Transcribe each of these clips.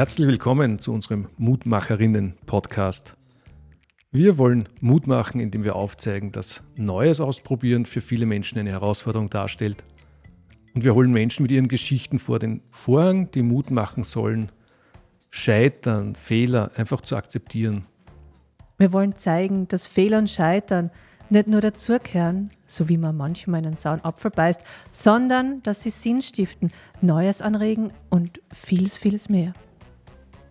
Herzlich willkommen zu unserem Mutmacherinnen-Podcast. Wir wollen Mut machen, indem wir aufzeigen, dass Neues ausprobieren für viele Menschen eine Herausforderung darstellt. Und wir holen Menschen mit ihren Geschichten vor den Vorhang, die Mut machen sollen, Scheitern, Fehler einfach zu akzeptieren. Wir wollen zeigen, dass Fehler und Scheitern nicht nur dazugehören, so wie man manchmal einen sauren Apfel beißt, sondern dass sie Sinn stiften, Neues anregen und vieles, vieles mehr.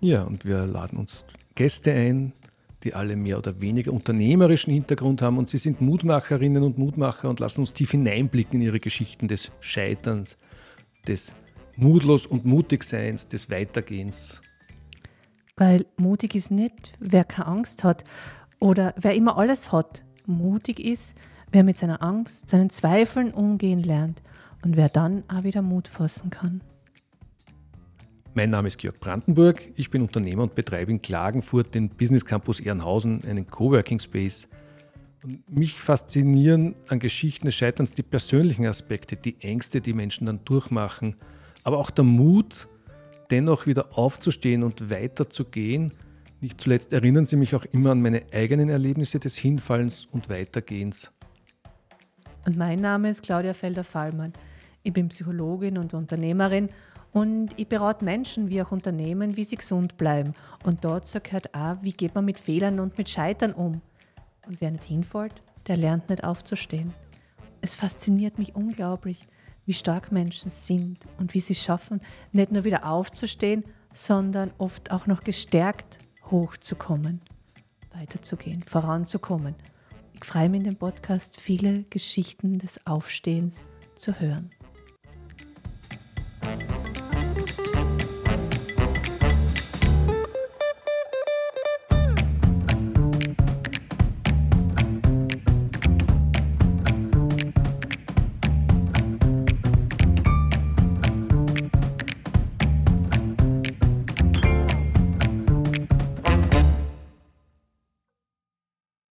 Ja, und wir laden uns Gäste ein, die alle mehr oder weniger unternehmerischen Hintergrund haben und sie sind Mutmacherinnen und Mutmacher und lassen uns tief hineinblicken in ihre Geschichten des Scheiterns, des Mutlos und Mutigseins, des Weitergehens. Weil mutig ist nicht, wer keine Angst hat oder wer immer alles hat. Mutig ist, wer mit seiner Angst, seinen Zweifeln umgehen lernt und wer dann auch wieder Mut fassen kann. Mein Name ist Georg Brandenburg, ich bin Unternehmer und betreibe in Klagenfurt den Business Campus Ehrenhausen, einen Coworking Space. Und mich faszinieren an Geschichten des Scheiterns die persönlichen Aspekte, die Ängste, die Menschen dann durchmachen, aber auch der Mut, dennoch wieder aufzustehen und weiterzugehen. Nicht zuletzt erinnern sie mich auch immer an meine eigenen Erlebnisse des Hinfallens und Weitergehens. Und mein Name ist Claudia Felder-Fallmann. Ich bin Psychologin und Unternehmerin und ich berate Menschen wie auch Unternehmen, wie sie gesund bleiben. Und dazu gehört auch, wie geht man mit Fehlern und mit Scheitern um. Und wer nicht hinfällt, der lernt nicht aufzustehen. Es fasziniert mich unglaublich, wie stark Menschen sind und wie sie schaffen, nicht nur wieder aufzustehen, sondern oft auch noch gestärkt hochzukommen, weiterzugehen, voranzukommen. Ich freue mich in dem Podcast, viele Geschichten des Aufstehens zu hören.